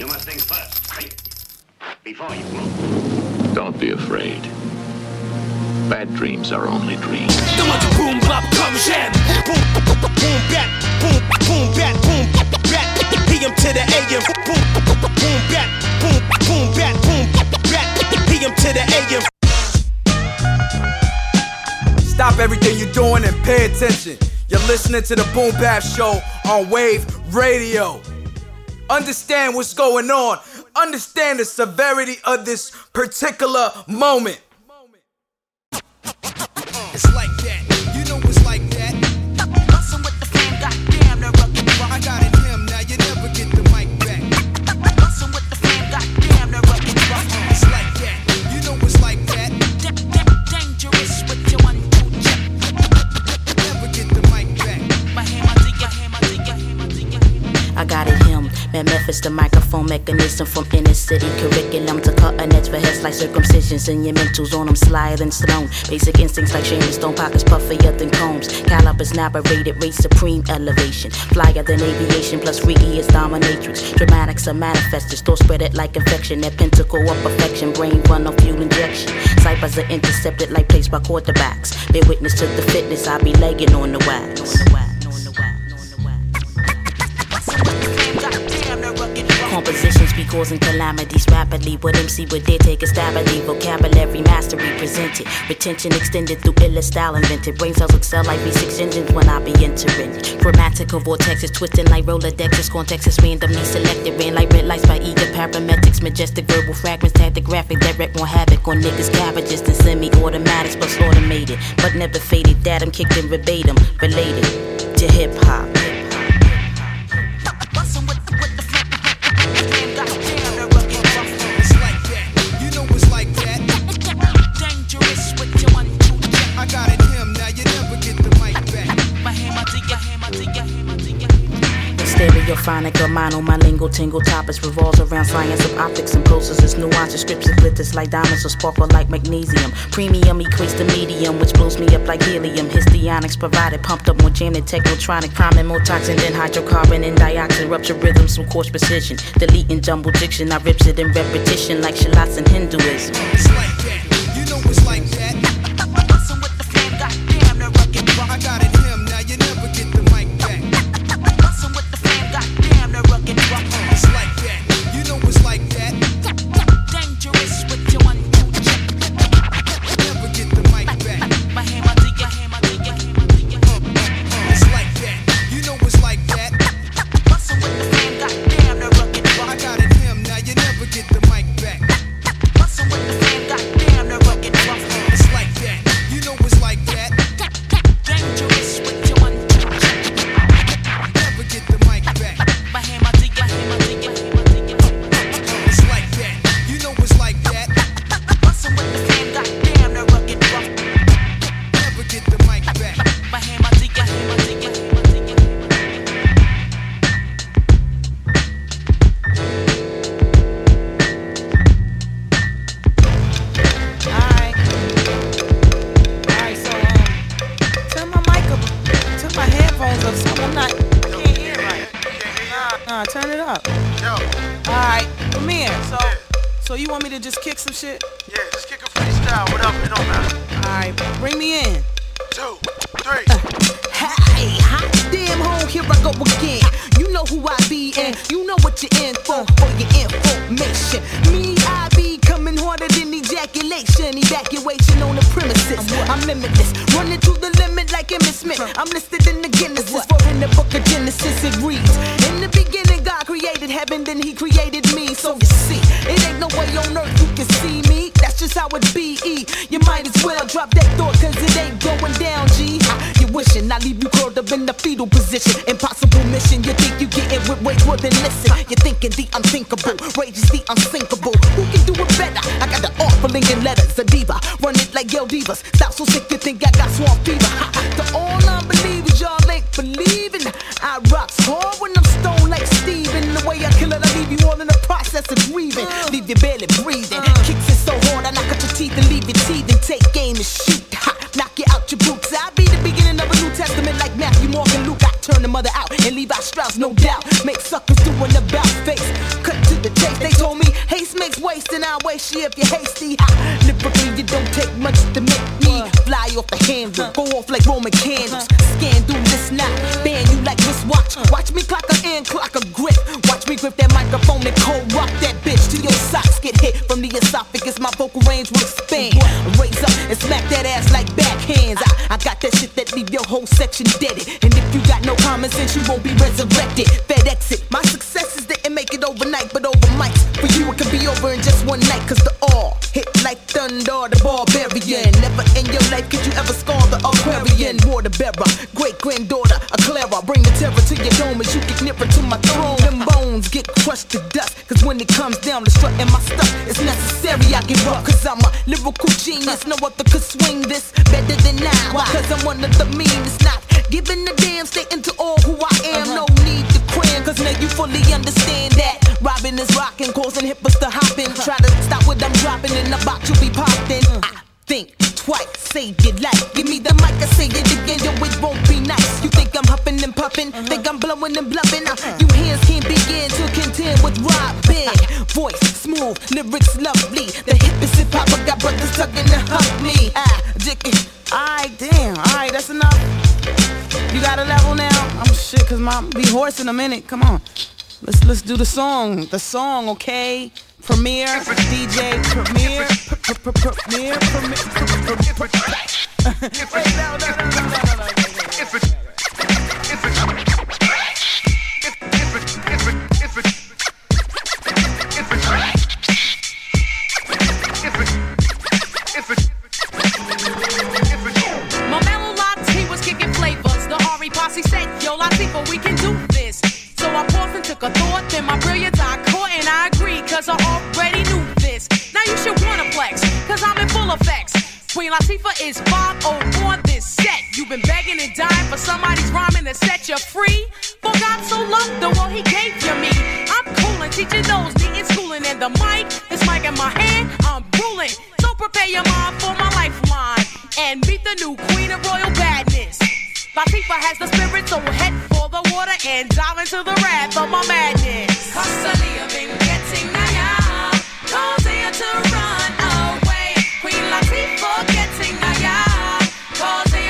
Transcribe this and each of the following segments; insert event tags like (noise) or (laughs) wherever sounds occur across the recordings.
You must think first. Before you move. Don't be afraid. Bad dreams are only dreams. boom bop come jam. Boom boom bat. Boom boom bat. Boom bat. PM to the AM. Boom boom bat. Boom boom bat. Boom bat. PM to the AM. Stop everything you're doing and pay attention. You're listening to the Boom Bap Show on Wave Radio. Understand what's going on. Understand the severity of this particular moment. Man, Memphis, the microphone mechanism from inner city curriculum to cut cutting edge for heads like circumcisions in your mentals on them sliding stone. Basic instincts like Sharon Stone, pockets puffier than combs. Calibers narrated, race supreme elevation. Flyer than aviation, plus freaky as dominatrix. Dramatics are manifested, store spread it like infection. That pentacle of perfection, brain run on fuel injection. Ciphers are intercepted like placed by quarterbacks. Bear witness to the fitness, I be legging on the wax. Be causing calamities rapidly. What MC would dare take a stab at vocabulary mastery presented. Retention extended through illa style invented. Brain cells excel like V6 engines when I be entering. Grammatical vortexes twisting like Rolodexes. Context is randomly selected. Ran like red lights by eager paramedics. Majestic verbal fragments. Tactographic direct on havoc on niggas' cabbages. Then semi automatics plus automated. But never faded. Datum kicked in verbatim. Related to hip hop. Stereophonic or mono, my lingo tingle topics revolves around science of optics and processes, nuances, strips and glitters like diamonds or sparkle like magnesium. Premium equates to medium, which blows me up like helium. Histionics provided, pumped up more jam than technotronic, priming more toxin than hydrocarbon and dioxin. Rupture rhythms from coarse precision, deleting jumble diction. I rips it in repetition like shallots in Hinduism. Headphones up so I'm not can't hear right. Nah, turn it up. Yo, Alright, Amir, so so you want me to just kick some shit? yeah, just kick a freestyle. What up? It don't matter. Alright, bring me in. Two, three. Uh, hey, hot damn home, here I go again. You know who I be, and you know what you're in for, for your information. Me, I be coming harder than ejaculation, evacuation on the premises. I'm limitless, running to the limit like Emmitt Smith. I'm listed in the Guinness, heaven, then He created me. So you see, it ain't no way on earth you can see me. That's just how it be. You might as well drop that thought, cause it ain't going down, G. Ah, You wishing I leave you curled up in the fetal position. Impossible mission, you think you get it with way more than listen. You're thinking the unthinkable, rage is the unsinkable. Who can do it better? I got the awful linking letters, a diva. Run it like Yale Divas. Style so sick you think I got swamp fever. Process of grieving. Leave you barely breathing. Kicks it so hard, I knock out your teeth and leave your teeth and take aim and shoot. Ha, knock you out your boots. I be the beginning of a New Testament like Matthew, Morgan, Luke. I turn the mother out and leave out Strauss, no doubt. Make suckers do an about face. Cut to the chase. They told me haste makes waste, and I'll waste you if you're hasty. Ha, lyrically, you don't take much to make me fly off the handle, go off like Roman candles. The esophagus. My vocal range will expand. Raise up and smack that ass like backhands. I, I got that shit that leave your whole section deaded. And if you got no common sense, you won't be resurrected. FedEx it. My successes didn't make it overnight, but over mics. For you, it could be over in just one night. Cause the all hit like thunder, the barbarian. Never in your life could you ever score the Aquarian. Water bearer, great granddaughter, a Clara. Bring the terror to your dome as you get nearer to my throne. Them bones get crushed to dust. When it comes down to strutting my stuff, it's necessary I get rough. Cause I'm a lyrical genius. No other could swing this better than I. Why? Cause I'm one of the meanest. Not giving a damn, stating to all who I am. Uh-huh. No need to cram. Cause now you fully understand that. Robin is rocking, causing hippos to hop in. Uh-huh. Try to stop what I'm dropping in the box, you be popped in. Uh. I think twice, save your life. Give me the mic, I say it again, yo, it won't be nice. You think I'm huffing and puffing, uh-huh. think I'm blowing and bluffing. Lyrics lovely. The hippest hip hop, I got brothers tugging to hug me. Ah, dick it. Alright, damn. Alright, that's enough. You got a level now? I'm shit, cause my be horse in a minute. Come on. Let's let's do the song. The song, okay? Premier, DJ, premier, pr- pr- pr- premier, premier. Is 5 on this set. You've been begging and dying for somebody's rhyming to set you free. For God so loved the world, he gave you me. I'm coolin', teaching those needing schooling, and the mic, this mic in my hand, I'm ruling. So prepare your mind for my lifeline and meet the new queen of royal badness. Latifah has the spirit, so head for the water and dive into the wrath of my madness. I've been getting to run away. Queen Latifah higher,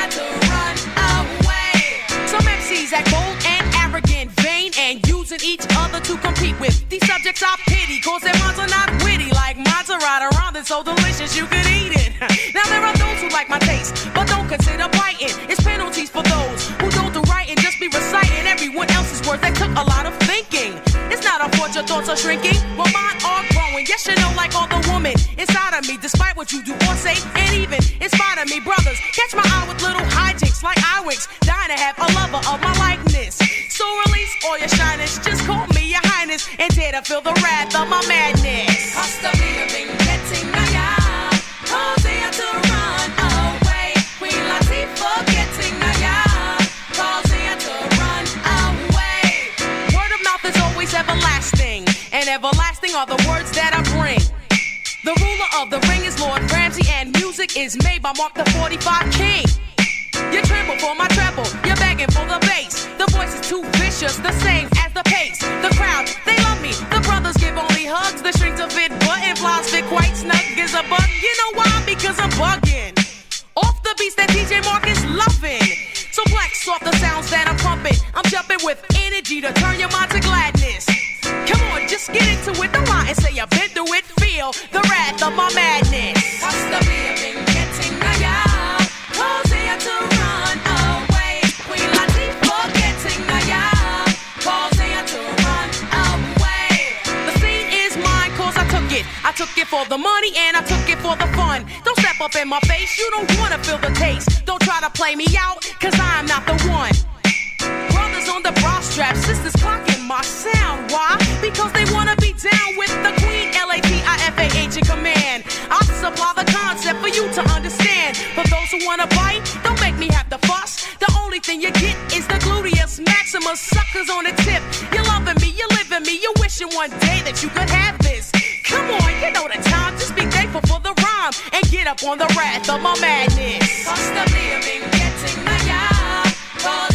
you to run away. Some MCs act bold and arrogant, vain, and using each other to compete with. These subjects I pity, cause their minds are not witty, like Maserati around it so delicious you could eat it. (laughs) now there are those who like my taste, but don't consider biting. It's penalties for those who don't do and just be reciting everyone else's words that took a lot of thinking. It's not unfortunate your thoughts are shrinking, but mine are growing. Yes, you know, like all the woman inside of me, despite what you do or say, and even in me, brothers. Catch my eye with little hijinks like eye winks, dying to have a lover of my likeness. So release all your shyness, just call me your highness, and dare to feel the wrath of my madness. Is made by Mark the 45 King. You tremble for my treble, you're begging for the bass. The voice is too vicious, the same as the pace. The crowd, they love me. The brothers give only hugs. The strings of it button flies fit quite snug as a bug. You know why? Because I'm bugging. Off the beats that DJ Mark is loving. So black soft the sounds that I'm pumping. I'm jumping with energy to turn your mind to gladness. Come on, just get into it. Don't lie and say I've been through it. Feel the wrath of my madness. Constantly I've been took it. I took it for the money and I took it for the fun. Don't step up in my face, you don't wanna feel the taste. Don't try to play me out, cause I'm not the one. Brothers on the bra strap, sisters clocking my sound. Why? Because they wanna be down with the queen, L-A-T-I-F-A-H in command. I supply the concept for you to understand. For those who wanna bite, don't make me have to fuss. The only thing you get is the gluteus maximus. Suckers on the tip. You're loving me, you're living me, you're wishing one day that you could have this. Come on, you know the time. Just be thankful for the rhyme and get up on the wrath of my madness. I've been getting higher, causing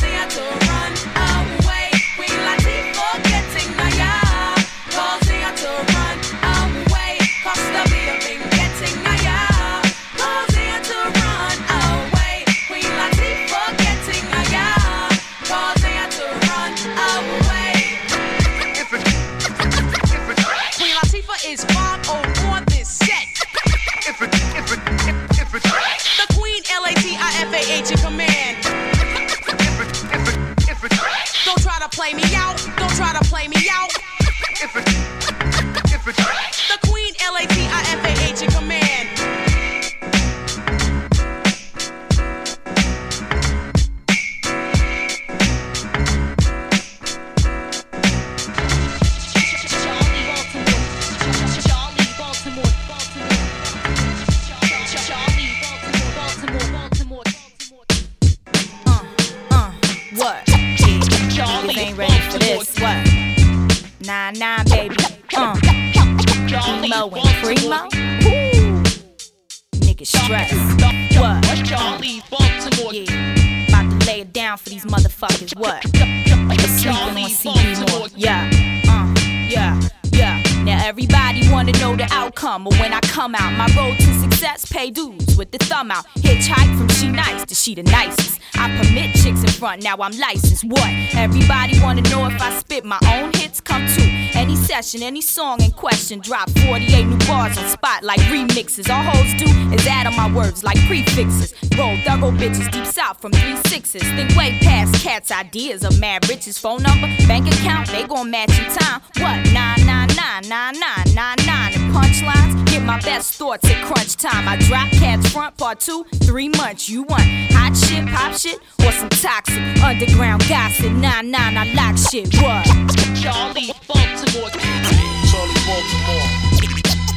Niggas Charli Baltimore, Yeah. About to lay it down for these motherfuckers. What? They sleeping on CD more. Yeah. Uh. Yeah. Everybody wanna know the outcome of when I come out. My road to success, pay dues with the thumb out. Hitchhike from she nice to she the nicest. I permit chicks in front, now I'm licensed. What? Everybody wanna know if I spit my own hits, come to any session, any song in question. Drop 48 new bars on spot like remixes. All hoes do is add on my words like prefixes. Roll thorough bitches deep south from three sixes. Think way past cats' ideas of mad riches. Phone number, bank account, they gon' match in time. What? Nine nine nine nine nine nine nine. And punchlines, get my best thoughts at crunch time. I drop cats front part two, three months. You want hot shit, pop shit, or some toxic underground gossip? Nine nine, I lock shit. What? Charli Baltimore. Charli Baltimore.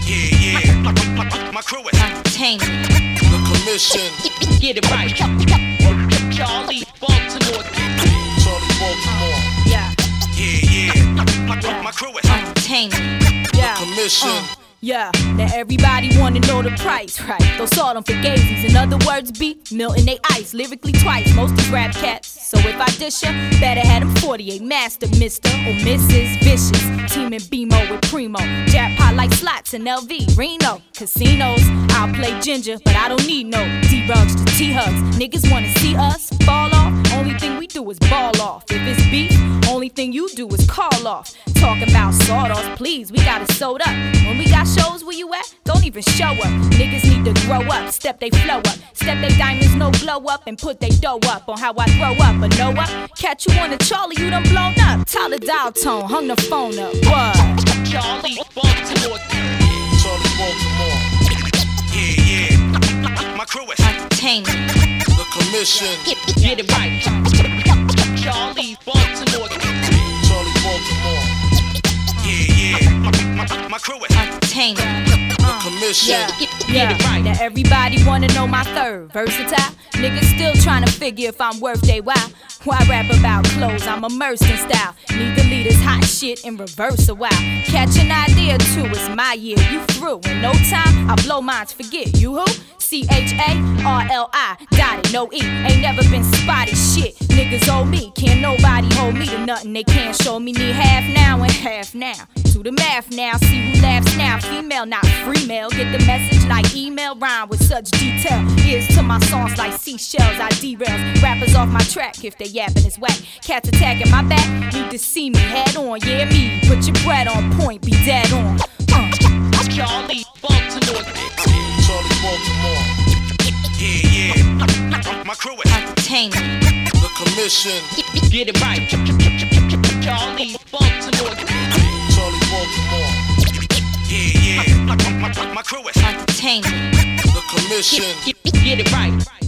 Yeah, yeah. My, my, my crew is Entertainment. the commission. Get it right. Charli Baltimore. Charli Baltimore. Yeah. Yeah, yeah. My, my, my crew is Entertainment. Yeah. commission. Uh, yeah, now everybody wanna know the price, right? Those salt them for gazies. In other words, be Milton they ice lyrically twice. Most these rap cats. So if I dish ya, better have them 48 master, Mister or Mrs. Vicious. Teaming BMO with Primo. Jackpot like slots in LV, Reno. Casinos, I'll play ginger, but I don't need no D-rugs to T-hugs. Niggas wanna see us fall off. Only thing we do is ball off. If it's beef, only thing you do is call off. Talking about sawdust, please, we got it sewed up. When we got shows where you at, don't even show up. Niggas need to grow up, step they flow up, step they diamonds no glow up, and put they dough up on how I grow up. But know what? Catch you on the Charlie, you done blown up. The dial tone, hung the phone up. What? Charli Baltimore. Charli Baltimore. Yeah, yeah. My, crew is Entertainment. the commission. Get it right. Charli Baltimore. Charli Baltimore. Yeah, yeah. My, my, my crew is Entertainment. the commission. Yeah, yeah. Now everybody wanna know my third. Versatile. Niggas still trying to figure if I'm worth they while. Why rap about clothes? I'm immersed in style. Need the leaders hot shit in reverse a while. Catch an idea too, it's my year. You through in no time. I blow minds, forget you who? C H A R L I. Got it, no E. Ain't never been spotted shit. Niggas owe me. Can't nobody hold me to nothing. They can't show me. Need half now and half now. Do the math now. See who laughs now. Female, not free male. Get the message like email. Rhyme with such detail. Ears to my songs like seashells. I derails. Rappers off my track if they yapping is whack. Cats attacking my back. Need to see me head on. Yeah, me. Put your bread on point. Be dead on. Uh. Charli Baltimore. Charli Baltimore. Yeah, yeah. My, my crew is Entertainment. the commission. Get it right. Charli Baltimore. Yeah. My, my, my crew is Entertainment. the commission. Get it right.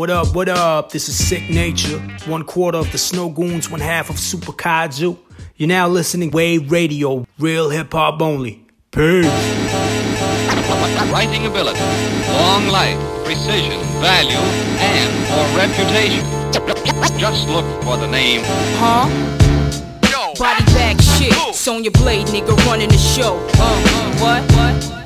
What up, what up? This is Sicknature, one quarter of the Snowgoons, one half of Super Kaiju. You're now listening Wave Radio, real hip hop only. Peace. Writing ability, long life, precision, value, and or reputation. Just look for the name. Huh? Body bag shit. Sonja Blade, nigga, running the show. Uh, uh, what? What?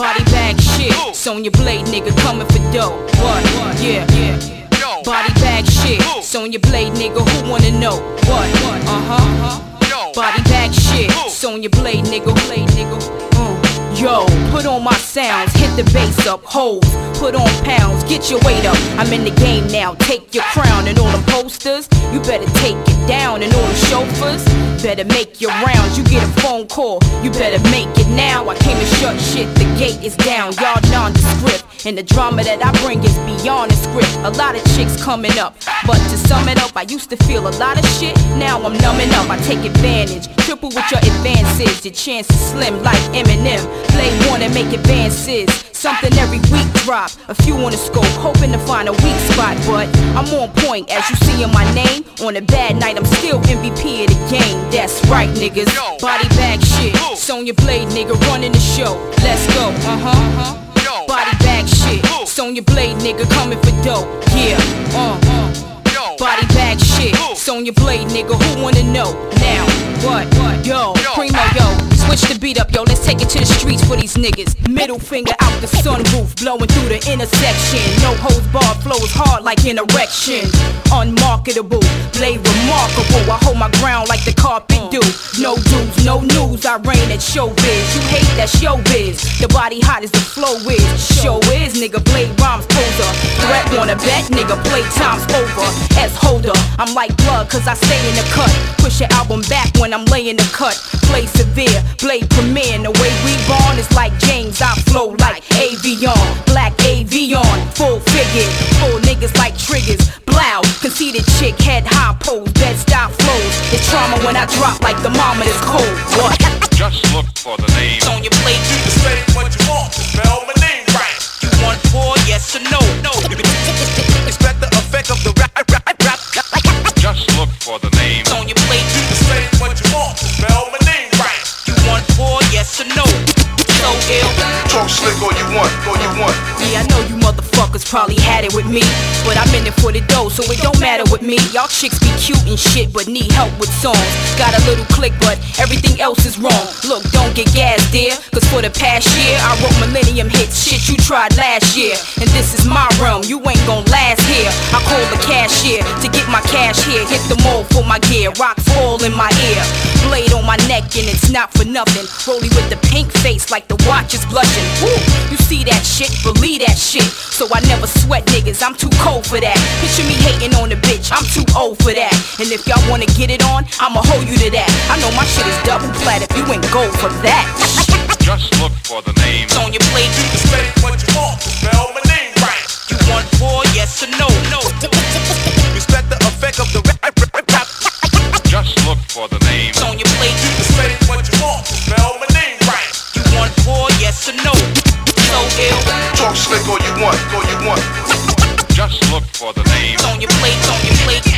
Body bag shit. Sonja Blade, nigga, coming for dough. What? Yeah, yeah. Body bag shit. Sonja Blade, nigga, who wanna know? What? Uh huh. Body bag shit. Sonja Blade, nigga, Blade, nigga. Uh. Yo, put on my sounds, hit the bass up, hoes, put on pounds, get your weight up. I'm in the game now, take your crown and all them posters. You better take it down and all the chauffeurs. Better make your rounds, you get a phone call, you better make it now. I came to shut shit, the gate is down, y'all nondescript. And the drama that I bring is beyond the script. A lot of chicks coming up, but to sum it up, I used to feel a lot of shit. Now I'm numbing up, I take advantage. Triple with your advances, your chance is slim like Eminem. Play one and make advances. Something every week drop, a few on the scope, hoping to find a weak spot. But I'm on point, as you see in my name. On a bad night, I'm still MVP of the game. That's right, niggas. Body bag shit. Sonja Blade, nigga, running the show. Let's go, uh huh. Uh-huh. Body bag shit. Sonja Blade, nigga, coming for dope. Yeah, uh, uh. Body bag shit. Sonja Blade, nigga, who wanna know? Now, what? Yo, Primo, yo. Switch the beat up, yo, let's take it to the streets for these niggas. Middle finger out the sunroof, blowing through the intersection. No hose bar flows hard like an erection. Unmarketable, blade remarkable. I hold my ground like the carpet do. No dues, no news, I reign at showbiz. You hate that showbiz. The body hot as the flow is. Show is, nigga, blade rhymes poser. Threat wanna bet, nigga, play time's over. S holder, I'm like blood, cause I stay in the cut. Push your album back when I'm laying the cut. Play severe, blade premiere. The way we born is like James, I flow like Avion. Black Avion, full figured. Full niggas like triggers. Blow, conceited chick, head high pose, bed style flows. It's trauma when I drop like the mama is cold. What? Just look for the name. on your plate. You can say what you want, spell my name right. You want four, yes or no? No. Expect the effect of the rap, rap, rap. Just look for the name. on your plate. You can say what you want, spell my name right. You want four, yes or no? So ill. Talk slick all you want, all you want. Yeah, I know you motherfuckers probably had it with me. But I'm in it for the dough, so it don't matter with me. Y'all chicks be cute and shit, but need help with songs. Got a little click, but everything else is wrong. Look, don't get gas, dear. Cause for the past year, I wrote millennium hits, shit you tried last year. And this is my realm, you ain't gon' last here. I call the cashier to get my cash here. Hit the mall for my gear, rocks all in my ear. Blade on my neck, and it's not for nothing. Rolly with the pink face like the watch is blushing. Woo! You see that shit, believe that shit. So I never sweat niggas, I'm too cold for that. Picture me hating on a bitch, I'm too old for that. And if y'all wanna get it on, I'ma hold you to that. I know my shit is double flat if you ain't gold for that. (laughs) Just look for the name. on your plate, You can say what you want, spell my name right. you want four, yes or no? No. (laughs) Respect the effect of the rap. Just look for the name. on your plate, You can say what you want, spell my name right. you want four, yes or no? So ill, Talk slick all you want, all you want. Just look for the name. on your plate, on your plate.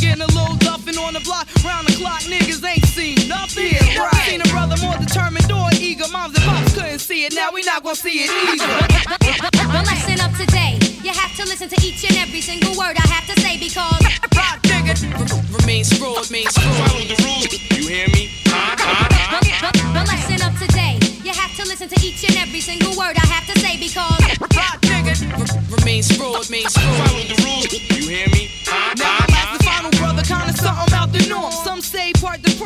Getting a little duffing on the block, round the clock, niggas ain't seen nothing. Yeah, right. Seen a brother more determined or eager. Moms and pops couldn't see it, now we not gonna see it either. The lesson of today, you have to listen to each and every single word I have to say because Rock nigga remains fraud, means fraud. Follow the rules. You hear me? Huh? Huh? the, the, the lesson of today, you have to listen to each and every single word I have to say because Rock nigga remains fraud, means fraud. Follow the rules. You hear me? Huh?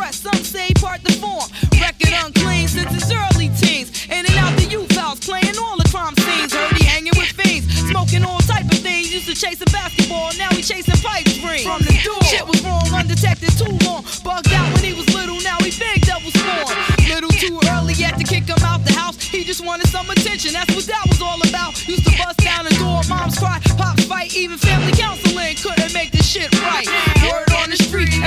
Part some say part deformed. Record unclean since his early teens. In and out the youth house, playing all the crime scenes. Heard he hanging with fiends, smoking all type of things. Used to chase a basketball, now he chasing pipe dreams. From the door, shit was wrong, undetected too long. Bugged out when he was little, now he big double spawn. Little too early yet to kick him out the house. He just wanted some attention, that's what that was all about. Used to bust down the door, moms cry, pops fight, even family counseling couldn't make this shit right. Word on the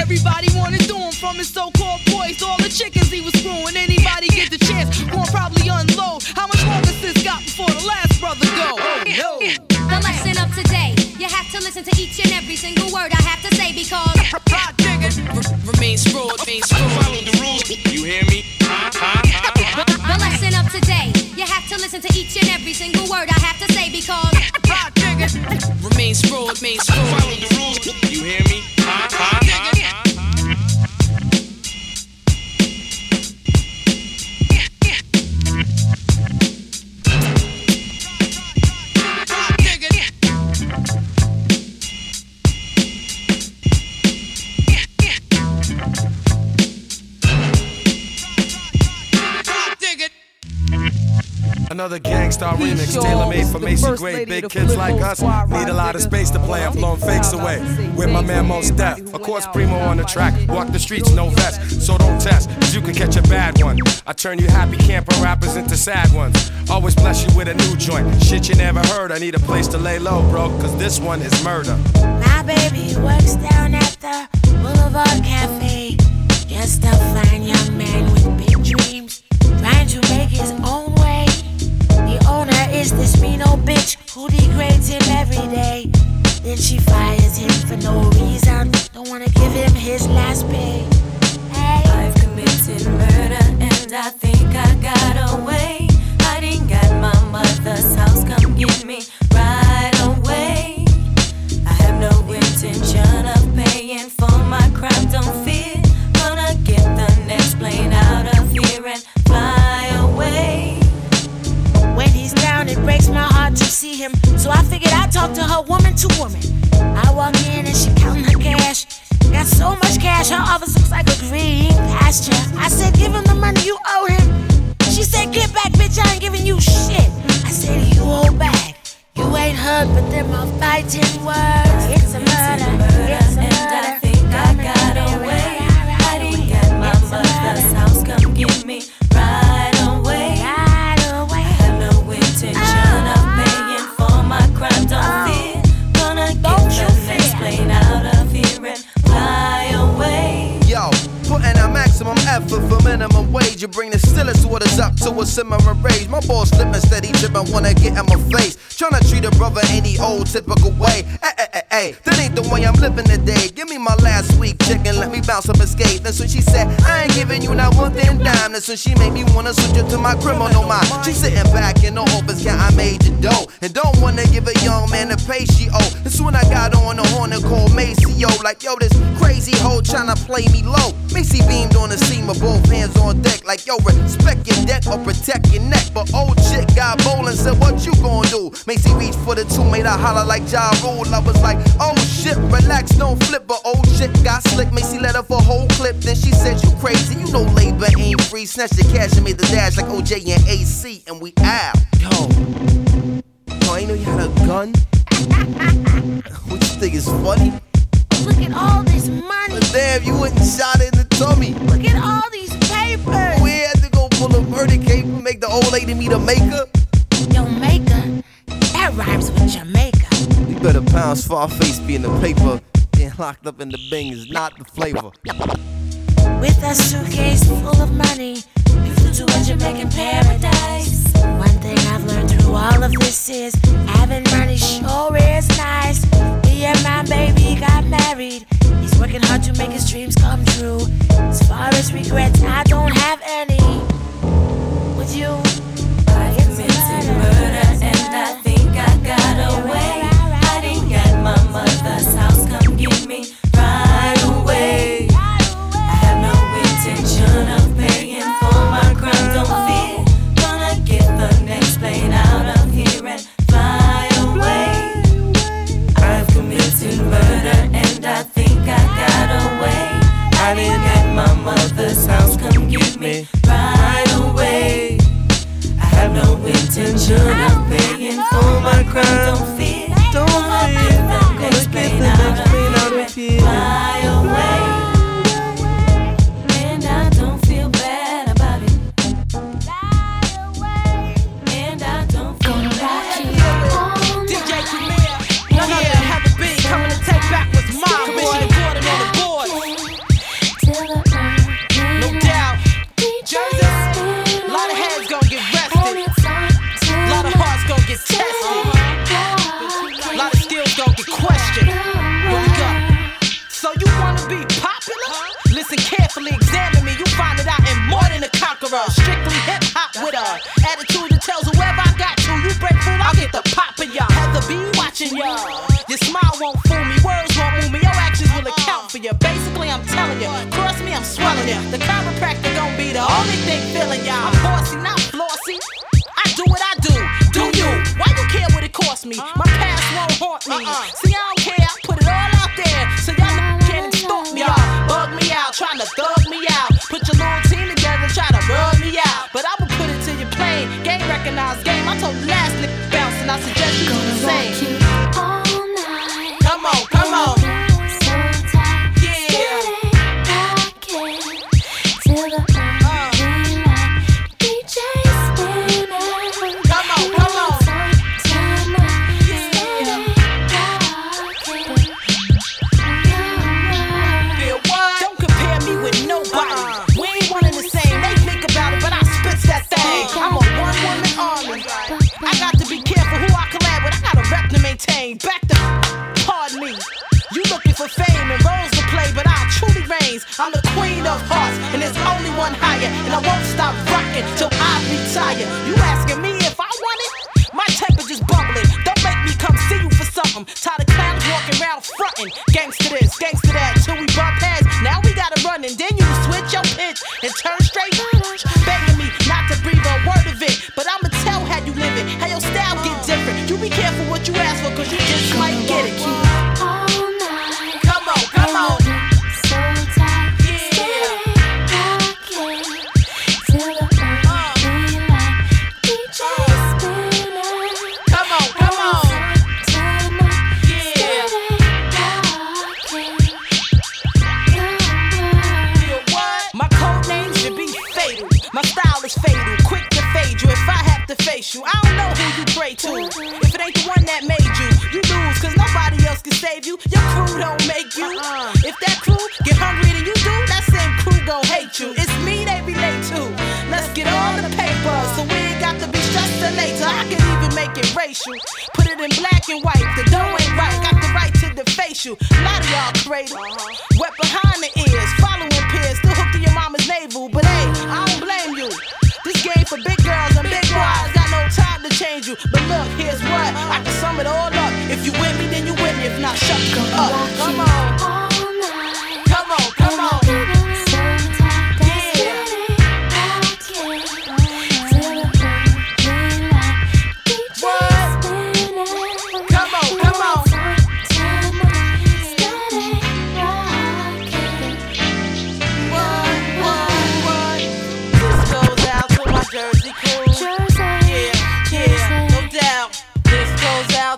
everybody wanted to him from his so-called boys, all the chickens he was screwing. Anybody get the chance, gon' probably unload. How much longer sis got before the last brother go? Oh no. the lesson of today, you have to listen to each and every single word I have to say because Rock nigga remains fraud, means fraud. Follow the rules. You hear me? Huh? Huh? Huh? the lesson of today, you have to listen to each and every single word I have to say because Rock nigga remains fraud, means fraud. Follow the rules. You hear me? Huh? Huh? Huh? Huh? Another gangsta remix, tailor made for Macy Gray. Big kids like us need a lot of space to play. I'm blowing fakes away with my man Mos Def. Of course, Primo on the track. Walk the streets, no vest, so don't test, cause you can catch a bad one. I turn you happy camper rappers into sad ones. Always bless you with a new joint. Shit you never heard. I need a place to lay low, bro, cause this one is murder. My baby works down at the Boulevard Cafe. Just a fine young man with big dreams, trying to make his own this mean old bitch who degrades him every day. Then she fires him for no reason. Don't wanna give him his last pay. Hey. I've committed murder and I think I got away. Hiding at my mother's house, come get me see him. So I figured I'd talk to her woman to woman. I walk in and she counting her cash. Got so much cash, her office looks like a green pasture. I said, give him the money you owe him. She said, get back, bitch, I ain't giving you shit. I said, you hold back. You ain't heard, but them are fighting words. It's a murder, it's a And I think I got away. Maximum effort for minimum wage. You bring the stillest waters up to a simmering rage. My balls slipping steady, tripping, wanna get in my face. Tryna treat a brother any old typical way. Hey, hey, hey, hey, that ain't the way I'm living today. Give me my last week chicken, let me bounce up escape. That's when she said, I ain't giving you not one thing dime. That's when she made me wanna switch it to my criminal mind. She sitting back in the office, yeah, I made the dough. And don't wanna give a young man the pay she owe. That's when I got on the horn and called Macy, yo. Like, yo, this crazy hoe tryna play me low. Macy beamed on the scene with both hands on deck. Like, yo, respect your deck or protect your neck. But old chick got bold and said, What you gonna do? Macy reached for the two, made her holler like Ja Rule. I was like, Oh shit, relax, don't flip. But old chick got slick. Macy let her for a whole clip. Then she said, You crazy, you know labor ain't free. Snatched the cash and made the dash like OJ and AC. And we out. Yo. Yo, I ain't know you had a gun. (laughs) what you think is funny? Look at all this money. But damn, you wouldn't shot it in the tummy. Look at all these papers. We had to go pull a murder cape and make the old lady meet a maker. Jamaica. That rhymes with Jamaica. You better pound Scarface be in the paper. Being locked up in the bing is not the flavor. With a suitcase full of money, we flew to a Jamaican paradise. One thing I've learned through all of this is having money sure is nice. Me and my baby got married. He's working hard to make his dreams come true. As far as regrets, I don't have any. Would you? I committed murder and I think I got away. I didn't get my mother's house. Come get me. Bye. Right. maintain. Back the pardon me. You looking for fame and roles to play, but I truly reigns. I'm the queen of hearts, and there's only one higher. And I won't stop rocking till I retire. You asking me if I want it? My temperature's bubbling. Don't make me come see you for something. Tired of clowns walking around fronting. Gangster this, gangster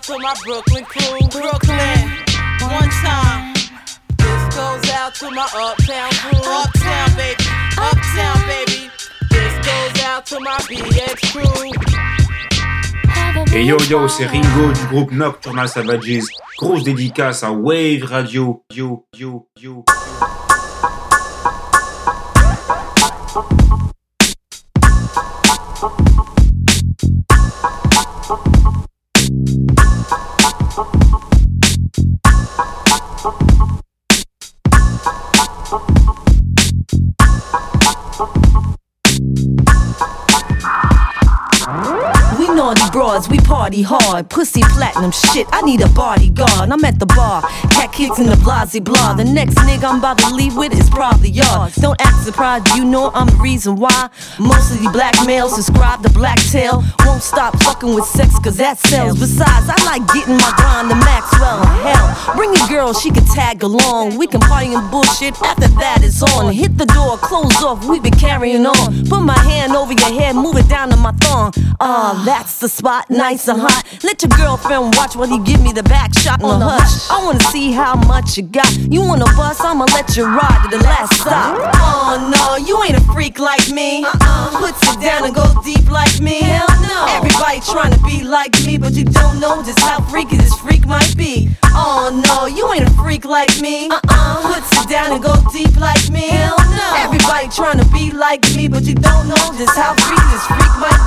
to my Brooklyn crew. Brooklyn, one time. This goes out to my uptown crew. Uptown, baby. Uptown, baby. This goes out to my BX crew. Hey yo yo, c'est Ringo du groupe Nocturnal Savages. Grosse dédicace à Wave Radio. Yo, yo, yo. yo. Party hard. Pussy platinum shit, I need a bodyguard. I'm at the bar, cat kicks in the blasey blah. The next nigga I'm about to leave with is probably yours. Don't act surprised, you know I'm the reason why. Most of you black males subscribe to black tail. Won't stop fucking with sex, cause that sells. Besides, I like getting my grind to Maxwell. Hell, bring a girl, she can tag along. We can party and bullshit, after that it's on. Hit the door, close off, we been carrying on. Put my hand over your head, move it down to my thumb. Ah, uh, that's the spot, nice hot. Let your girlfriend watch while you give me the back shot on the hush. I wanna see how much you got. You wanna bust? I'ma let you ride to the last stop. Oh no, you ain't a freak like me. Uh-uh. Puts it down and go deep like me. Hell no. Everybody trying to be like me, but you don't know just how freaky this freak might be. Oh no, you ain't a freak like me. Uh-uh. Puts it down and go deep like me. Hell no. Everybody trying to be like me, but you don't know just how freaky this freak might be.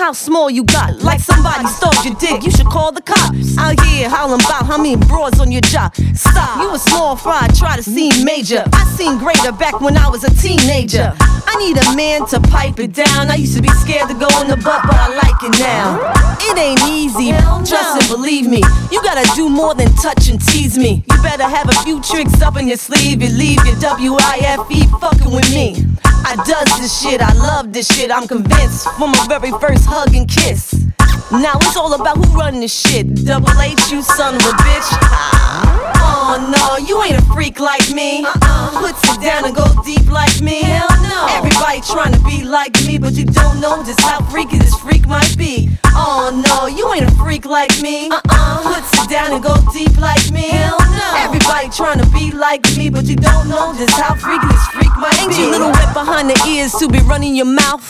How small you got. Like somebody stole your dick. You should call the cops. Out here howling about how many broads on your job. Stop. You a small fry, try to seem major. I seen greater back when I was a teenager. I need a man to pipe it down. I used to be scared to go in the butt, but I like it now. It ain't easy. Trust and believe me. You gotta do more than touch and tease me. You better have a few tricks up in your sleeve. You leave your W-I-F-E fucking with me. I does this shit, I love this shit, I'm convinced from my very first hug and kiss. Now it's all about who run this shit. Double H, you son of a bitch. Oh no, you ain't a freak like me. Uh-uh. Puts it down and go deep like me. Hell no. Everybody trying to be like me, but you don't know just how freaky this freak might be. Oh no, you ain't a freak like me. Uh-uh. Puts it down and go deep like me. Hell no. Everybody trying to be like me, but you don't know just how freaky this freak might ain't be. Ain't you little wet behind the ears to be running your mouth?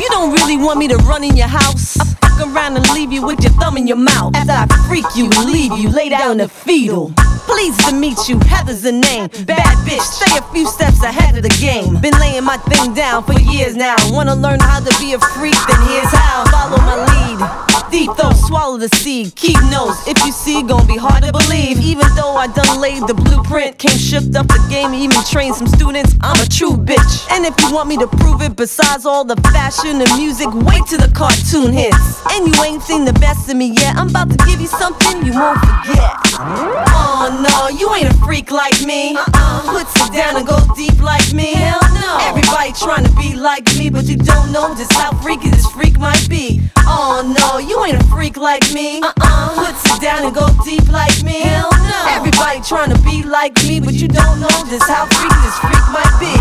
You don't really want me to run in your house. I fuck around and leave you with your thumb in your mouth. After I freak you leave you, lay down the fetal. Pleased to meet you, Heather's the name. Bad bitch, stay a few steps ahead of the game. Been laying my thing down for years now. Wanna learn how to be a freak, then here's how. Follow my lead. Deep though, swallow the seed. Keep nose, if you see, gon' be hard to believe. Even though I done laid the blueprint, came shift up the game, even trained some students. I'm a true bitch. And if you want me to prove it, besides all the fashion and music, wait till the cartoon hits. And you ain't seen the best of me yet. I'm about to give you something you won't forget. Oh no, you ain't a freak like me. Uh-uh. Puts it down and go deep like me. Hell no. Everybody trying to be like me, but you don't know just how freaky this freak might be. Oh no, you ain't a freak like me. Uh-uh. Puts it down and go deep like me. Hell no. Everybody trying to be like me, but you don't know just how freaky this freak might be.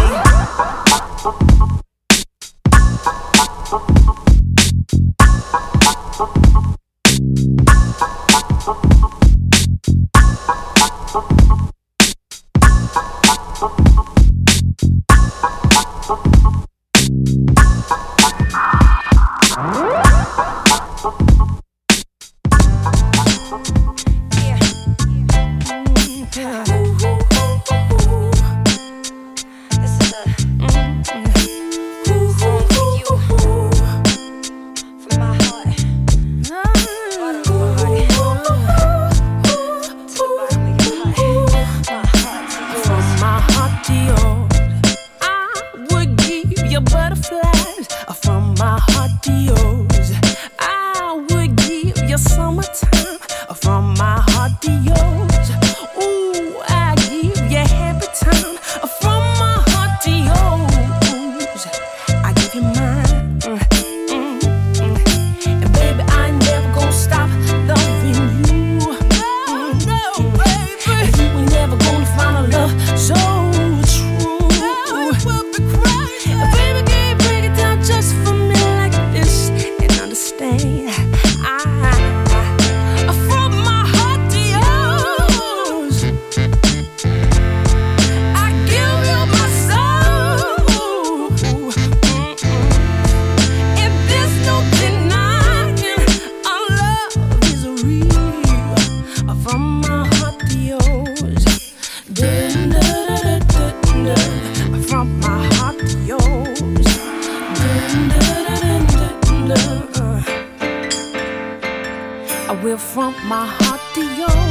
From my heart to yours.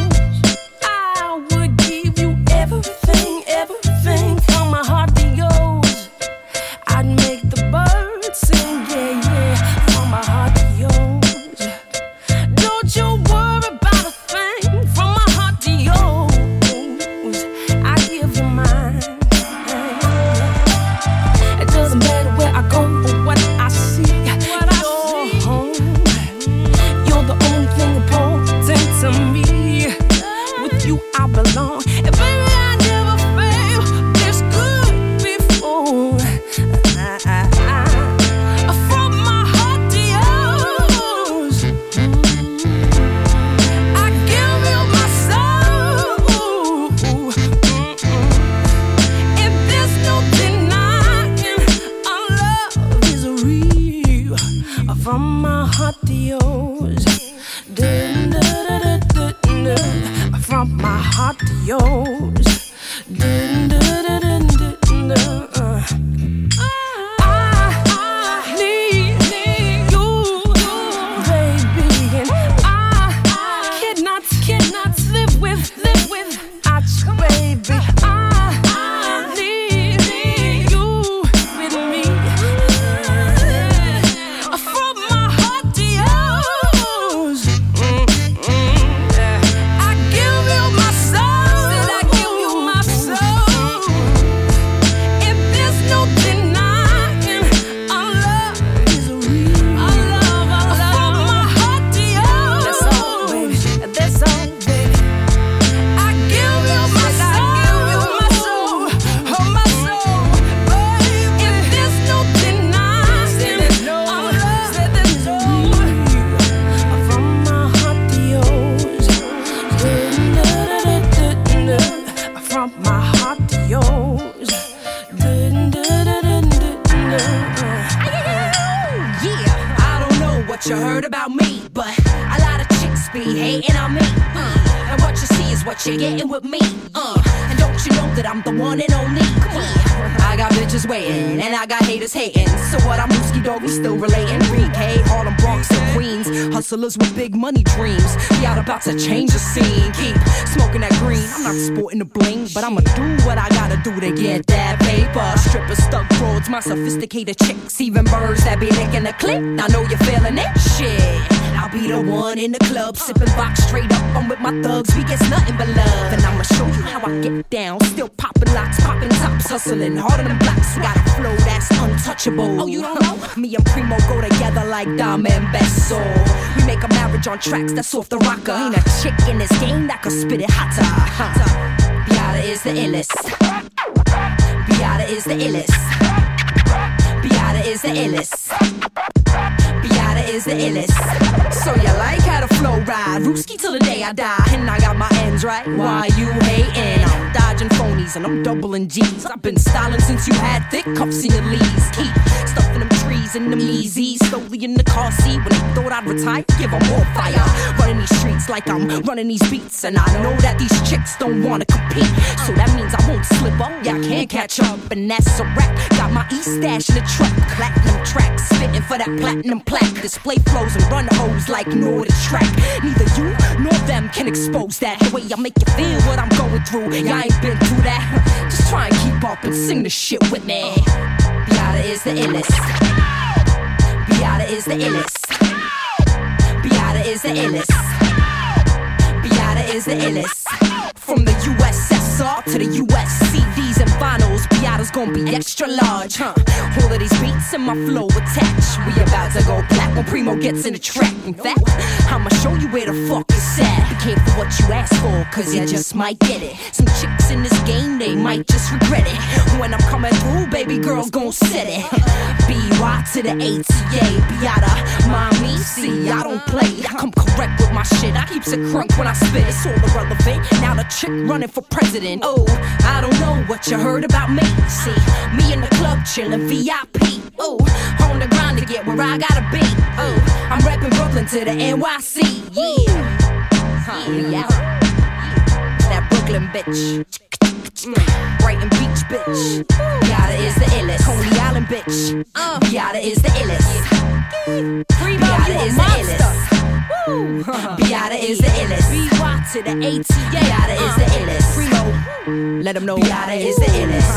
Got haters hating. So what? I'm Mooski Dog, we still relating. Green K, Harlem, Bronx, and Queens. Hustlers with big money dreams. We out about to change the scene. Keep smoking that green. I'm not sporting the bling, but I'ma do what I gotta do to get that paper. Strippers, stuck broads, my sophisticated chicks, even birds that be licking the click. I know you're feeling it. Shit. I'll be the one in the club, sipping box straight up. I'm with my thugs, we get nothing but love. And I'ma show you how I get down. Still popping locks, popping tops, hustling harder than blocks. Got a flow that's untouchable. Oh, you don't know? Me and Preemo go together like Dom and Besso. We make a marriage on tracks that's off the rocker. Ain't a chick in this game that could spit it hotter. hotter. Byata is the illest. Byata is the illest. Byata is the illest. Byata is the illest. So you like how the flow ride? Rooski till the day I die. And I got my ends right. Why you hating? I'm dodging phonies and I'm doubling G's. I've been styling since you had thick cuffs in your leaves. Keep stuffing them in them easy. Slowly in the car seat when they thought I'd retire. Give them more fire. Running these streets like I'm running these beats. And I know that these chicks don't wanna compete. So that means I won't slip up. Yeah, I can't catch up. And that's a wrap. Got my East stash in the truck. Platinum tracks. Spitting for that platinum plaque. Display flows and run hoes like no the track. Neither you nor them can expose that. The way I make you feel what I'm going through. Y'all ain't been through that. Just try and keep up and sing the shit with me. Byata is the illest. Byata is the illest. Byata is the illest. Is the illest. From the USSR to the US CDs and vinyls, Byata's gonna be extra large, huh? All of these beats and my flow attached. We about to go black when Preemo gets in the track. In fact, I'ma show you where the fuck it's at. Be careful what you ask for, cause you just might get it. Some chicks in this game, they might just regret it. When I'm coming through, baby girls gon' set it. BY to the ATA, Byata, mommy, see, I don't play. I come correct with my shit. I keeps it crunk when I spit. All irrelevant. Now the chick running for president. Oh, I don't know what you heard about me. See, me in the club chillin' VIP. Oh, on the grind to get where I gotta be. Oh, I'm reppin' Brooklyn to the NYC. Yeah. Huh, yeah. That Brooklyn bitch. Brighton Beach bitch. Byata is the illest. Coney Island bitch. Uh, Byata is the illest. Byata is the illest. Byata is the illest. BY to the AT. Byata is the illest. Preemo. Let them know Byata is the illest.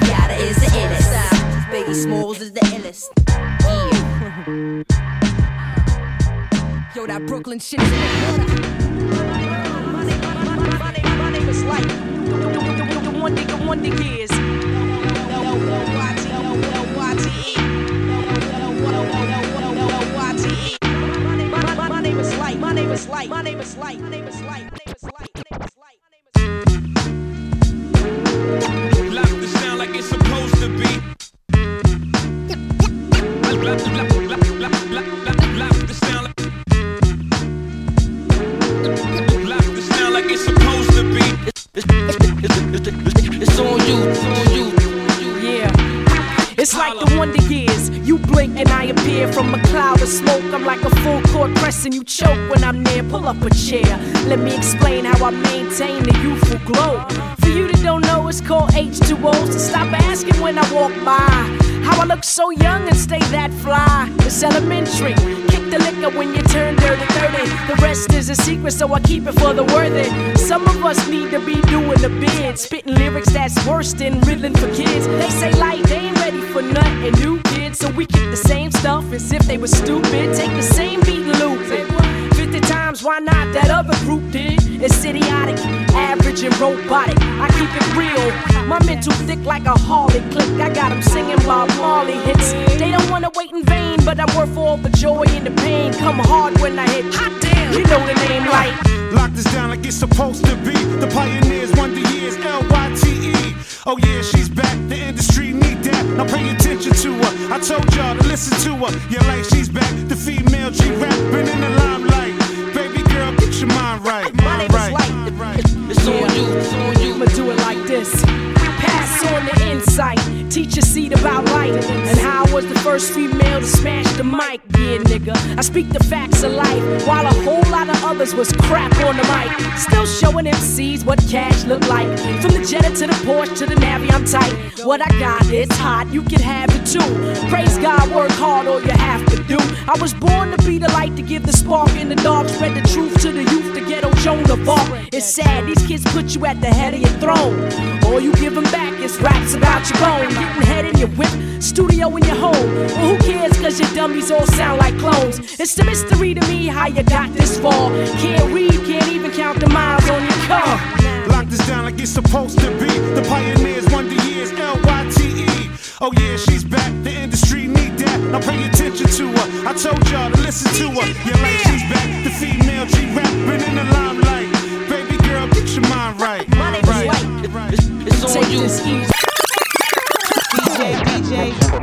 Byata is the illest. Biggie Smalls is the illest. Yeah. Yo, that Brooklyn shit is in the water. My name, my name, my name is Lyte. The one the one thing is. My is Lyte. My name is Lyte. My name is Lyte. Don't know, it's called H2O. So stop asking when I walk by. How I look so young and stay that fly. It's elementary. Kick the liquor when you turn dirty 30. The rest is a secret, so I keep it for the worthy. Some of us need to be doing the bid. Spitting lyrics that's worse than riddling for kids. They say life, they ain't ready for nothing new kids. So we keep the same stuff as if they were stupid. Take the same beat and loop it. 50 times, why not? That other group did. It's idiotic, average, and robotic. I keep it real. My mental thick like a Harley click. I got them singing Bob Marley hits. They don't wanna wait in vain, but I'm worth all the joy and the pain. Come hard when I hit. Hot damn, you know the name like. Lock this down like it's supposed to be. The pioneers, wonder years, L Y T E. Oh yeah, she's back. The industry need that. Now pay attention to her. I told y'all to listen to her. Yeah, like she's back. The female G rap been in the limelight. Baby girl, get your mind right. Mind right. It's on you, it's on you. I'ma do it like this. Teach a seed about life. And how I was the first female to smash the mic. Yeah, nigga. I speak the facts of life. While a whole lot of others was crap on the mic. Still showing MCs what cash look like. From the Jetta to the Porsche to the Navy, I'm tight. What I got, it's hot. You can have it too. Praise God, work hard, all you have to do. I was born to be the light, to give the spark in the dark. Spread the truth to the youth, the ghetto Joan of Arc. It's sad, these kids put you at the head of your throne. All you give them back is raps about your bone. Getting head in your whip, studio in your home. Well, who cares, cause your dummies all sound like clones. It's the mystery to me how you got this far. Can't read, can't even count the miles on your car. Lock this down like it's supposed to be. The pioneers, wonder years, L Y T E. Oh yeah, she's back. The industry need that. Now pay attention to her. I told y'all to listen to her. Yeah, like she's back. The female G rap been in the limelight. Baby girl, get your mind right. Mind right. It's on you.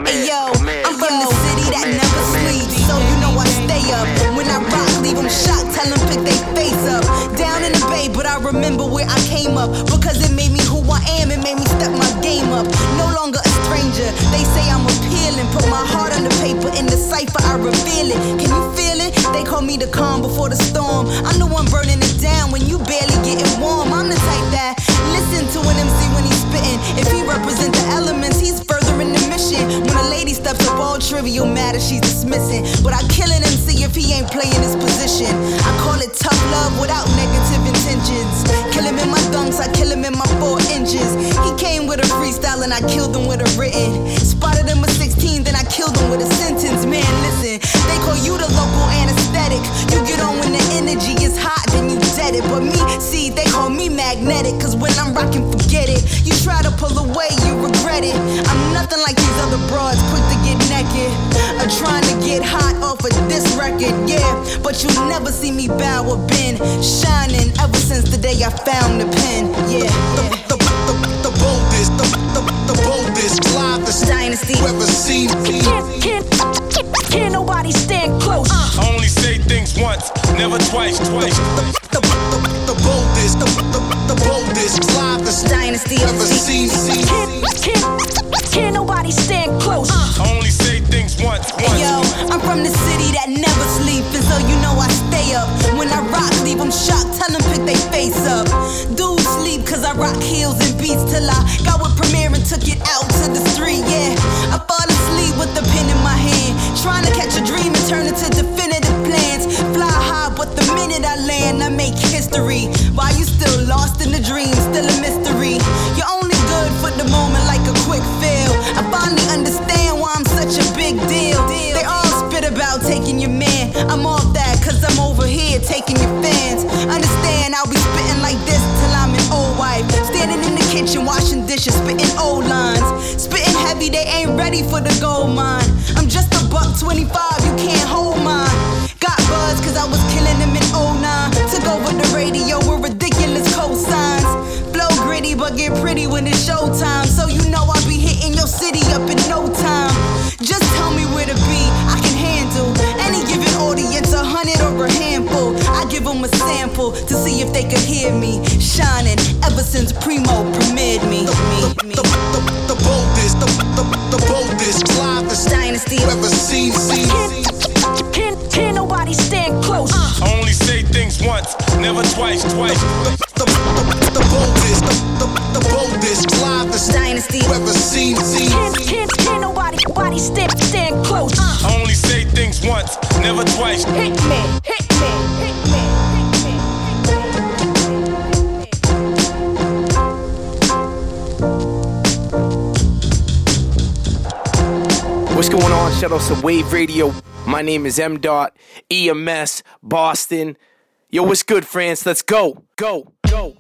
Hey yo, I'm from the city that never sleeps, so you know I stay up. When I rock, leave them shocked, tell them pick their face up. Down in the bay, but I remember where I came up because it made me who I am. It made me step my game up. No longer a stranger. They say I'm appealing, put my heart on the paper in the cipher. I reveal it. Can you feel it? They call me the calm before the storm. I'm the one burning it down when you barely getting warm. I'm the type that listen to an MC when he's spitting. If he represent the elements, he's furthering the mission. When a lady steps up, all trivial matters she's dismissing. But I kill an MC if he ain't playing his position. I call it tough love without negative intentions. Kill him in my dunks, I kill him in my four inches. He came with a freestyle and I killed him with a written. Spotted him with 16, then I killed him with a sentence. Man, listen, they call you the local anesthetic. You get on when the energy is hot, then you dead it. But me, see, they call me magnetic. Cause when I'm rocking, forget it. You try to pull away, you regret it. I'm nothing like these other broads, quick to get naked. I'm trying to get hot off of this record, yeah. But you never see me bow or bend. Shining ever since the day I found the pen, yeah. The, the, the, the boldest, the, the, the boldest, livest Dynasty. you ever seen. Can't, can't, can't nobody stand close. I only say things once, never twice, twice. The, the, the boldest, the, the, the boldest, livest Dynasty. you ever seen. seen. Can't, can't, can't nobody stand close. I only say things once, Hey once. yo, I'm from the city that never sleep, and so you know I stay up. When I rock, leave them shocked, tell them pick they face up. Dudes sleep cause I rock heels and beats till I got with Premier and took it out to the street, yeah. I fall asleep with the pen in my hand, trying to catch a dream and turn it to definitive plans. Fly high, minute I land, I make history. Why you still lost in the dream, still a mystery. You're only good for the moment like a quick fail. I finally understand why I'm such a big deal. They all spit about taking your man. I'm off that cause I'm over here taking your fans. Understand I'll be spitting like this till I'm an old wife. Standing in the kitchen washing dishes, spitting old lines. Spitting heavy, they ain't ready for the gold mine. I'm just a buck 25, you can't hold mine. Got buzz cause I was killing get pretty when it's showtime. So you know I'll be hitting your city up in no time. Just tell me where to be, I can handle any given audience, a hundred or a handful. I give them a sample to see if they could hear me. Shining ever since Preemo premiered me. The, the, the boldest, the, the, the boldest, livest Dynasty. ever seen. seen. things once, never twice, twice. The, the, the, the boldest, the, the, the boldest, livest dynasty ever seen. seen. Can't, can't, can't nobody, nobody stand, stand close. Uh. I only say things once, never twice. Hit me, hit me, hit me. What's going on? Shout out to Wave Radio. My name is M. Dot, EMS, Boston. Yo, what's good, friends? Let's go, go, go.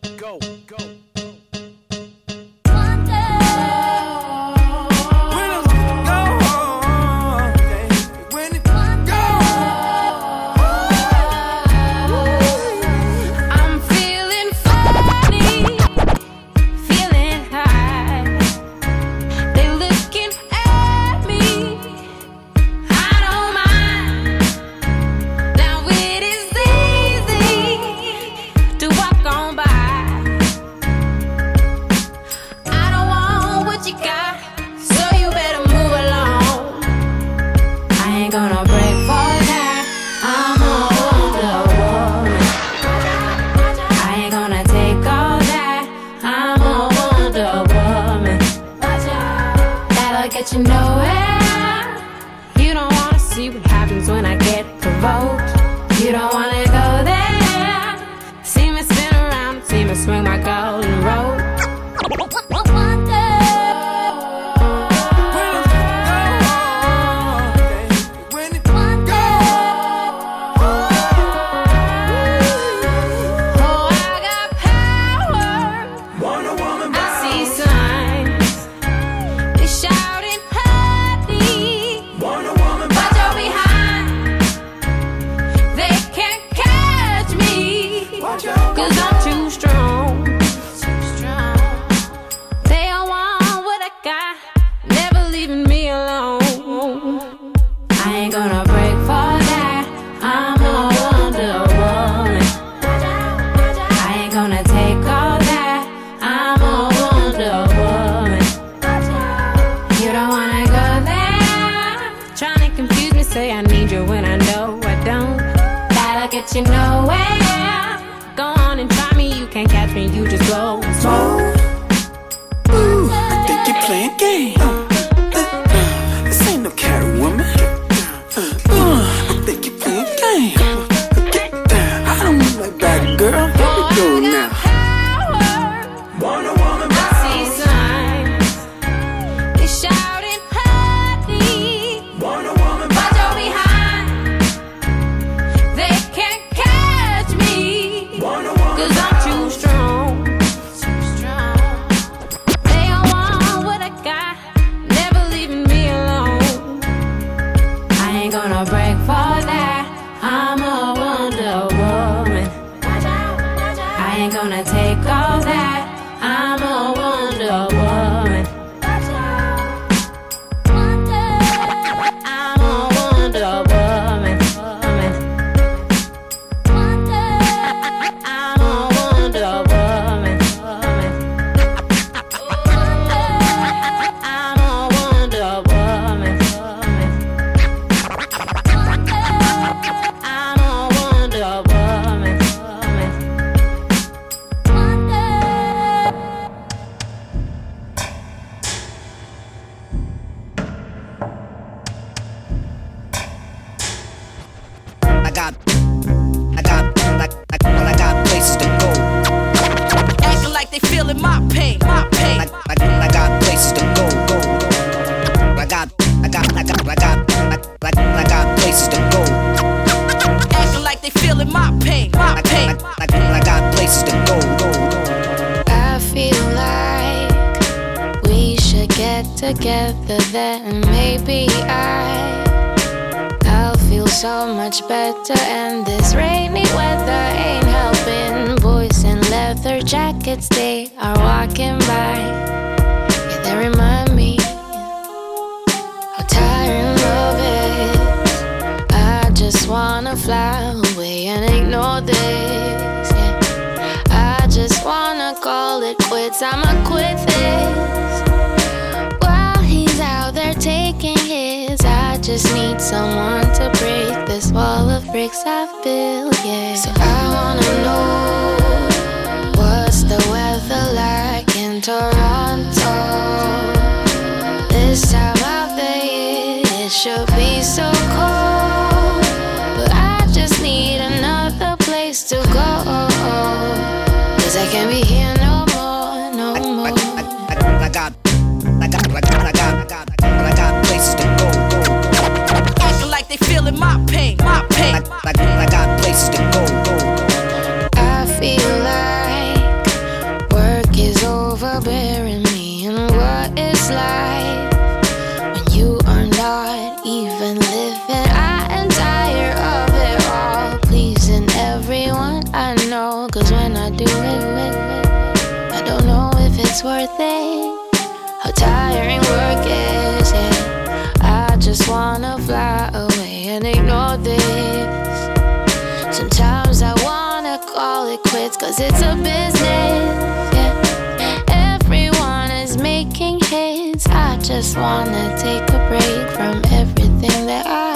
want to break this wall of bricks I've built, yeah. So I wanna know what's the weather like in Toronto? This time of the year, it should be so cold, but I just need another place to go. Cause I can't be here. my pain, my pain. I, I, I got places to go, go. I feel like work is overbearing me, and what it's like. Cause it's a business. Yeah. Everyone is making hits. I just wanna take a break from everything that I.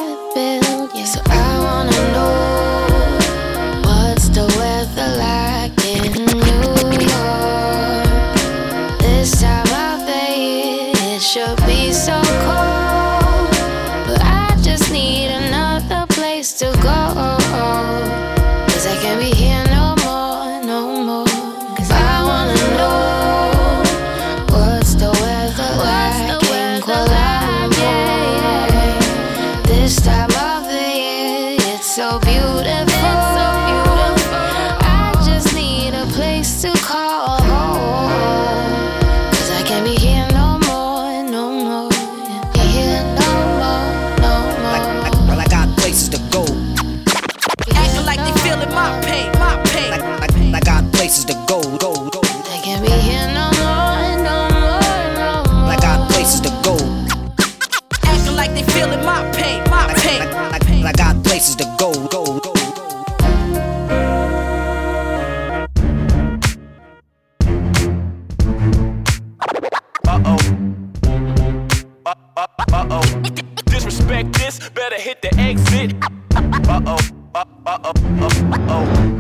bitch. Uh oh, uh oh, uh oh, uh oh.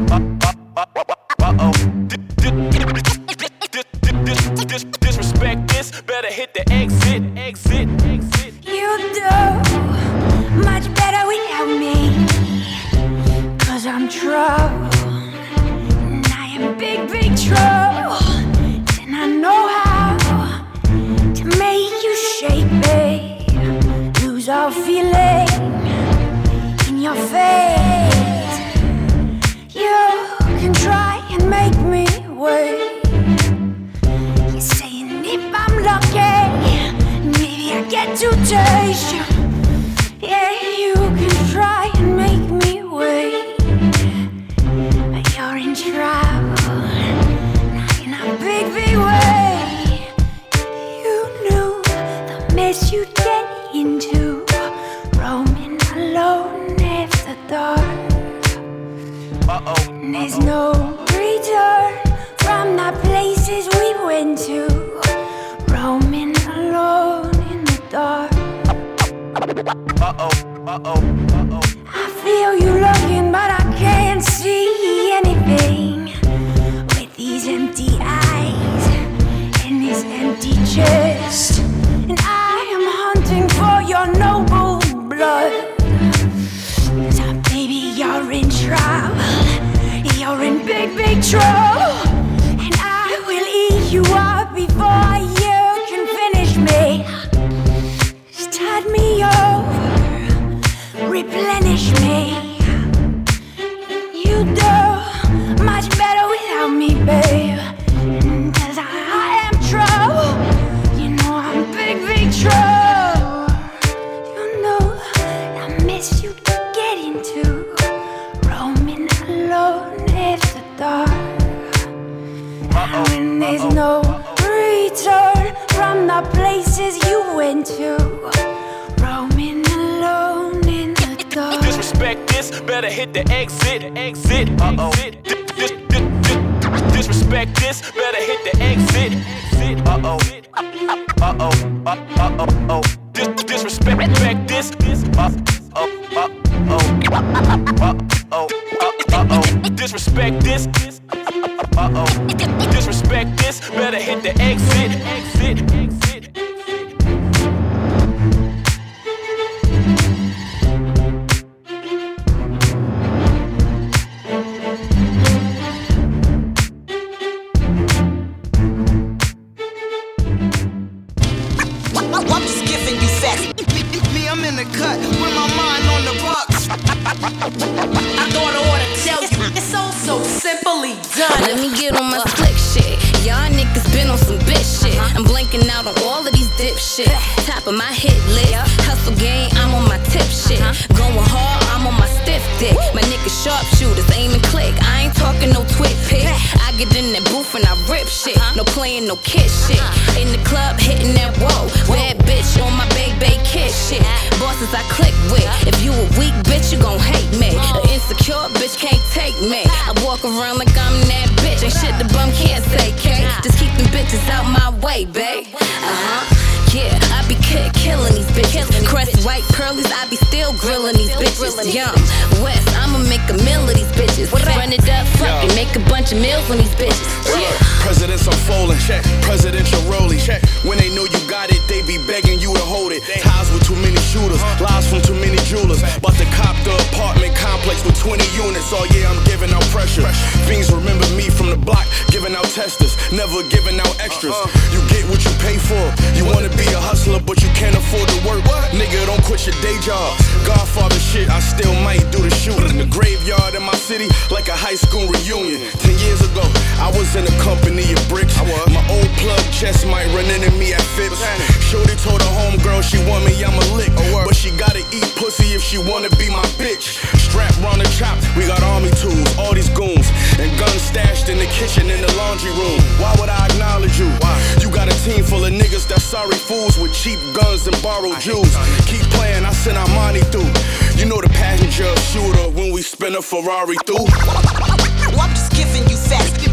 Crest white I be still grilling these bitches. Young West, I'ma make a meal of these bitches. Run it up, fuck it, make a bunch of meals on these bitches. Yeah. Presidents unfolding, check. Presidential rolling, check. When they know you got it, they be begging you to hold it. Ties with too many shooters, uh-huh. lies from too many jewelers. But the cop the apartment complex with 20 units. Oh yeah, I'm giving out pressure. Fiends remember me from the block, giving out testers, never giving out extras. You get what you pay for. You wanna be a hustler, but you can't afford to work. Nigga, don't quit your day job. Godfather shit, I still might do the shooting. In the graveyard in my city, like a high school reunion. Ten years ago, I was in a company of bricks. My old plug chest might run into me at Phipps. Shorty told her homegirl she want me, I'm a lick. But she gotta eat pussy if she wanna be my bitch. Strap round the chop, we got army tools, all these goons. And guns stashed in the kitchen, in the laundry room. Why would I acknowledge you? Why? You got a team full of niggas that sorry fools with cheap guns and borrowed jewels. Keep playing, I send our money through. You know the passenger shooter when we spin a Ferrari through. (laughs) I'm just giving you facts.